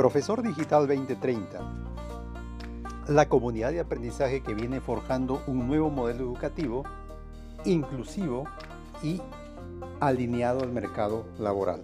Profesor Digital 2030, la comunidad de aprendizaje que viene forjando un nuevo modelo educativo inclusivo y alineado al mercado laboral.